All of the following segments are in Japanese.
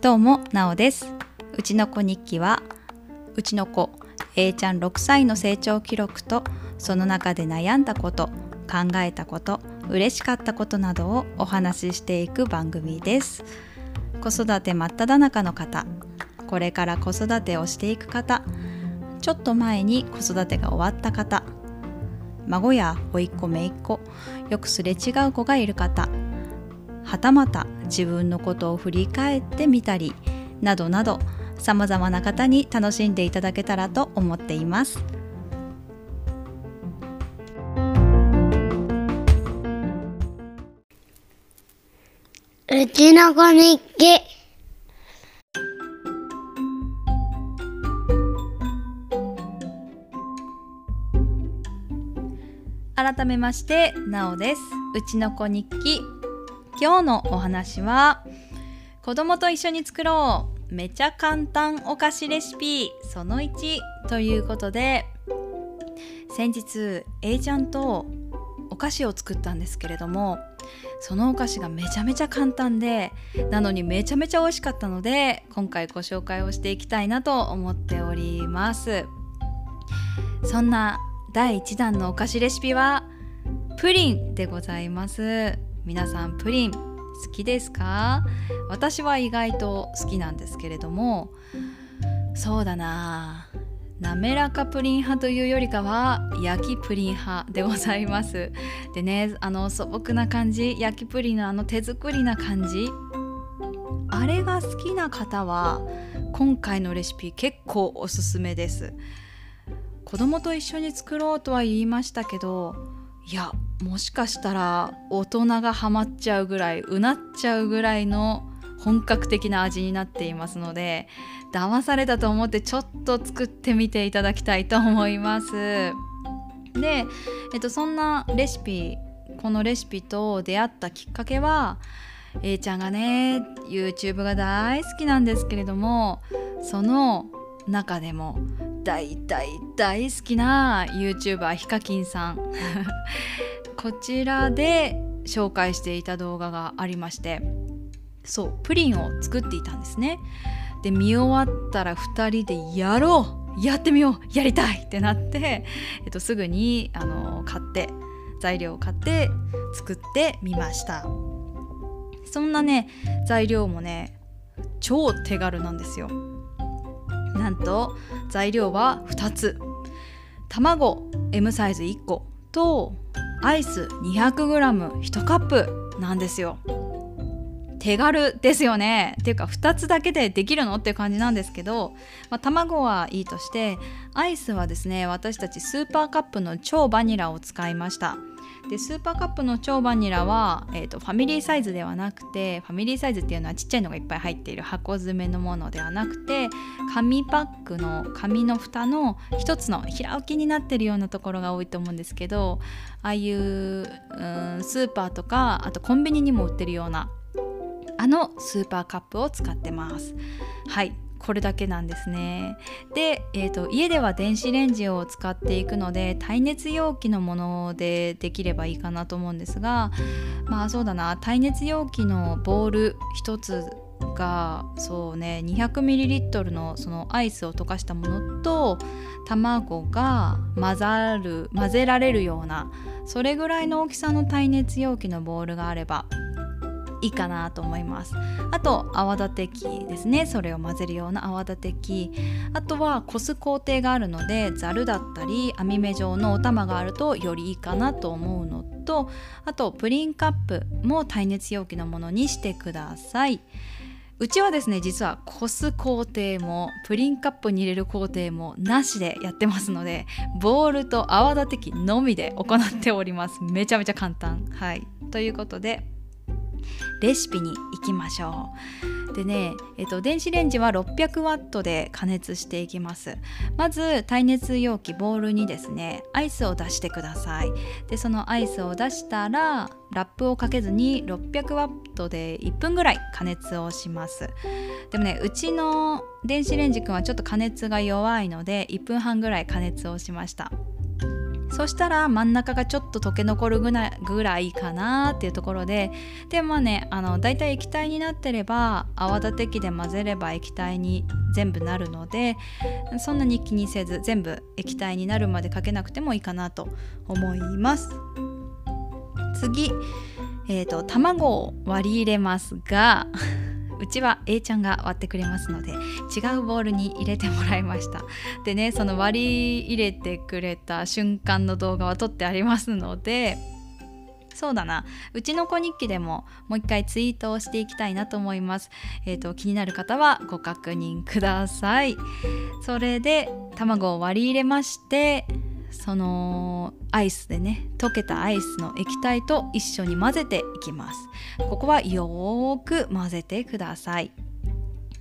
どうもなおです。うちの子日記はうちの子 A ちゃん6歳の成長記録とその中で悩んだこと考えたこと嬉しかったことなどをお話ししていく番組です。子育て真っ只中の方これから子育てをしていく方ちょっと前に子育てが終わった方孫や甥っ子姪っ子よくすれ違う子がいる方はたまた自分のことを振り返ってみたりなどなどさまざまな方に楽しんでいただけたらと思っています。うちの子日記。改めましてなおです。うちの子日記。今日のお話は子供と一緒に作ろう。めちゃ簡単お菓子レシピ。その1ということで先日 A ちゃんとお菓子を作ったんですけれどもそのお菓子がめちゃめちゃ簡単でなのにめちゃめちゃ美味しかったので今回ご紹介をしていきたいなと思っております。そんな第1弾のお菓子レシピはプリンでございます。皆さんプリン好きですか？私は意外と好きなんですけれどもそうだな。滑らかプリン派というよりかは焼きプリン派でございます。でねあの素朴な感じ焼きプリンのあの手作りな感じあれが好きな方は今回のレシピ結構おすすめです。子供と一緒に作ろうとは言いましたけどいやもしかしたら大人がハマっちゃうぐらいうなっちゃうぐらいの本格的な味になっていますので騙されたと思ってちょっと作ってみていただきたいと思います。で、えっと、そんなレシピこのレシピと出会ったきっかけは A ちゃんがね YouTube が大好きなんですけれどもその中でも大大大好きな YouTuber ヒカキンさん。こちらで紹介していた動画がありましてそうプリンを作っていたんですね。で見終わったら2人でやろうやってみようやりたいってなって、えっと、すぐにあの買って材料を買って作ってみました。そんなね材料もね超手軽なんですよ。なんと材料は2つ。卵 M サイズ1個。とアイス 200g1 カップなんですよ。手軽ですよね。っていうか2つだけでできるの？っていう感じなんですけど、まあ、卵はいいとしてアイスはですね私たちスーパーカップの超バニラを使いました。でスーパーカップの超バニラは、えーと、ファミリーサイズではなくてファミリーサイズっていうのはちっちゃいのがいっぱい入っている箱詰めのものではなくて紙パックの紙の蓋の一つの平置きになってるようなところが多いと思うんですけどああいううんスーパーとかあとコンビニにも売ってるようなあのスーパーカップを使ってます。はい。これだけなんですね。で、えーと、家では電子レンジを使っていくので耐熱容器のものでできればいいかなと思うんですがまあそうだな。耐熱容器のボール1つがそうね 200ml のそのアイスを溶かしたものと卵が混ざる混ぜられるようなそれぐらいの大きさの耐熱容器のボールがあればいいかなと思います。あと泡立て器ですね。それを混ぜるような泡立て器。あとはこす工程があるのでざるだったり網目状のお玉があるとよりいいかなと思うのとあとプリンカップも耐熱容器のものにしてください。うちはですね実はこす工程もプリンカップに入れる工程もなしでやってますのでボールと泡立て器のみで行っております。めちゃめちゃ簡単。はい。ということでレシピに行きましょう。でね、えっと、電子レンジは600ワットで加熱していきます。まず耐熱容器ボウルにですねアイスを出してください。でそのアイスを出したらラップをかけずに600ワットで1分ぐらい加熱をします。でもねうちの電子レンジくんはちょっと加熱が弱いので1分半ぐらい加熱をしました。そしたら真ん中がちょっと溶け残るぐらいかなっていうところででまあねあのだいたい液体になってれば泡立て器で混ぜれば液体に全部なるのでそんなに気にせず全部液体になるまでかけなくてもいいかなと思います。次えーと卵を割り入れますがうちは A ちゃんが割ってくれますので違うボウルに入れてもらいました。でねその割り入れてくれた瞬間の動画は撮ってありますのでそうだな。うちの子日記でももう一回ツイートをしていきたいなと思います。えっ、ー、と気になる方はご確認ください。それで卵を割り入れましてそのアイスでね溶けたアイスの液体と一緒に混ぜていきます。ここはよーく混ぜてください。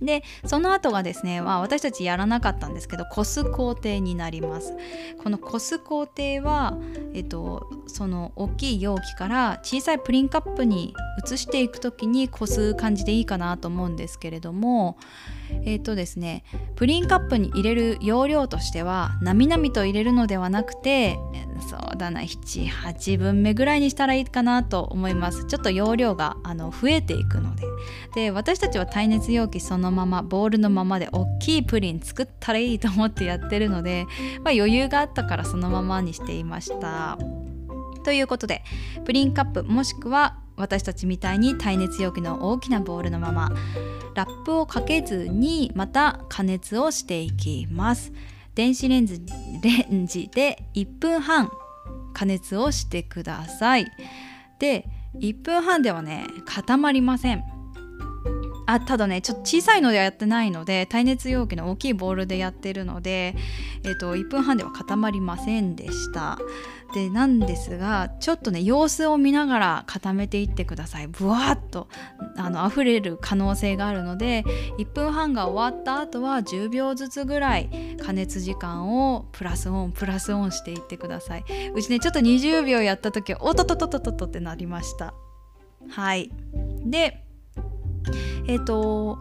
でその後がですね、まあ、私たちやらなかったんですけどこす工程になります。このこす工程は、えっと、その大きい容器から小さいプリンカップに移していく時にこす感じでいいかなと思うんですけれどもえっ、ー、とですねプリンカップに入れる容量としてはなみなみと入れるのではなくてそうだな78分目ぐらいにしたらいいかなと思います。ちょっと容量があの増えていくので。で私たちは耐熱容器そのままボウルのままで大きいプリン作ったらいいと思ってやってるので、まあ、余裕があったからそのままにしていました。ということでプリンカップもしくは私たちみたいに耐熱容器の大きなボウルのままラップをかけずにまた加熱をしていきます。電子レンジレンジで1分半加熱をしてください。で1分半ではね固まりません。あただねちょっと小さいのではやってないので耐熱容器の大きいボウルでやってるので、えーと、1分半では固まりませんでした。でなんですがちょっとね様子を見ながら固めていってください。ブワーッとあの溢れる可能性があるので1分半が終わった後は10秒ずつぐらい加熱時間をプラスオンプラスオンしていってください。うちねちょっと20秒やった時はおっとっとっとっとととってなりました。はい。でえっ、ー、と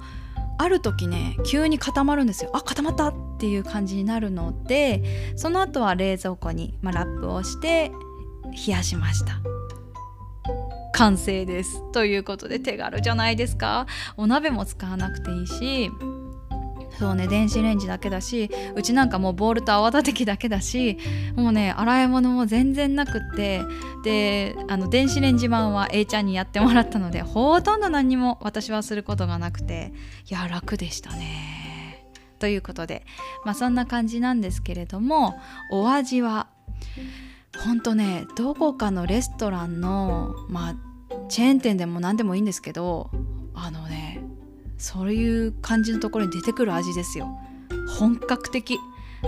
ある時ね急に固まるんですよ。あ固まったっていう感じになるのでその後は冷蔵庫に、まあ、ラップをして冷やしました。完成です。ということで手軽じゃないですか。お鍋も使わなくていいし。そうね電子レンジだけだしうちなんかもうボールと泡立て器だけだしもうね洗い物も全然なくってであの電子レンジ版は A ちゃんにやってもらったのでほとんど何も私はすることがなくていや楽でしたね。ということでまあそんな感じなんですけれどもお味はほんとねどこかのレストランのまあチェーン店でも何でもいいんですけどあのねそういう感じのところに出てくる味ですよ。本格的。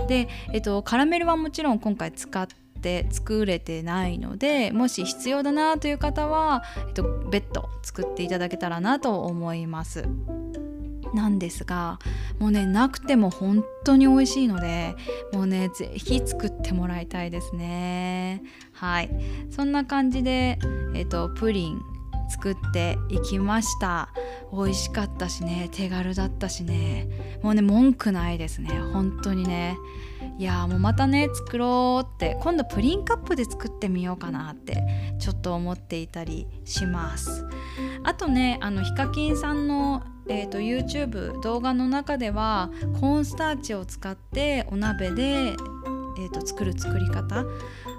で、えっと、カラメルはもちろん今回使って作れてないのでもし必要だなという方は、えっと、別途作っていただけたらなと思います。なんですがもうねなくても本当に美味しいのでもうね是非作ってもらいたいですね。はい。そんな感じで、えっと、プリン作っていきました。美味しかったしね手軽だったしね。もうね文句ないですね。本当にね。いやもうまたね作ろうって。今度プリンカップで作ってみようかなってちょっと思っていたりします。あとねあのヒカキンさんのえーと、YouTube 動画の中ではコーンスターチを使ってお鍋でえーと、作る作り方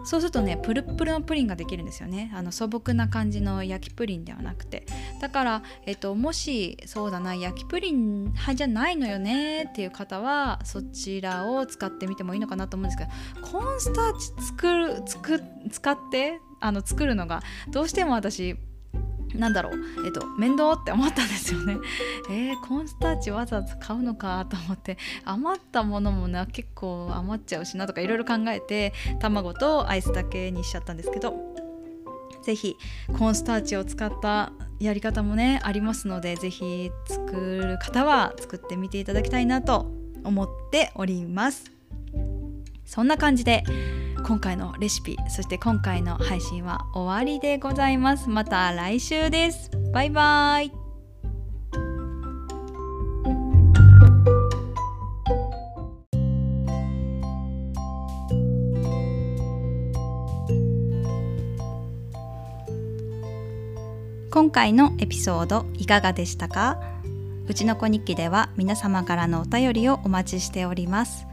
そうするとねプルプルのプリンができるんですよね。あの素朴な感じの焼きプリンではなくて。だから、えっと、もしそうだな焼きプリン派じゃないのよねっていう方はそちらを使ってみてもいいのかなと思うんですけどコーンスターチ作る作使ってあの作るのがどうしても私なんだろうえっと面倒って思ったんですよね。えー、コーンスターチわざわざ買うのかと思って。余ったものもな結構余っちゃうしなとかいろいろ考えて卵とアイスだけにしちゃったんですけど。是非コーンスターチを使ったやり方もねありますので是非作る方は作ってみていただきたいなと思っております。そんな感じで今回のレシピそして今回の配信は終わりでございます。また来週です。バイバイ。今回のエピソードいかがでしたか？うちの子日記では皆様からのお便りをお待ちしております。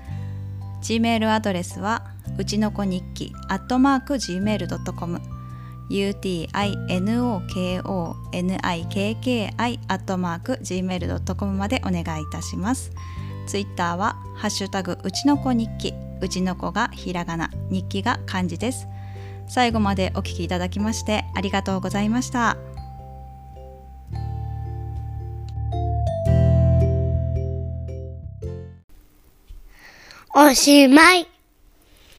Gmail アドレスはうちの子日記アットマーク Gmail.com utinokonikkI アットマーク Gmail.com までお願いいたします。ツイッターはハッシュタグうちの子日記。うちの子がひらがな。日記が漢字です。最後までお聞きいただきましてありがとうございました。おしまい。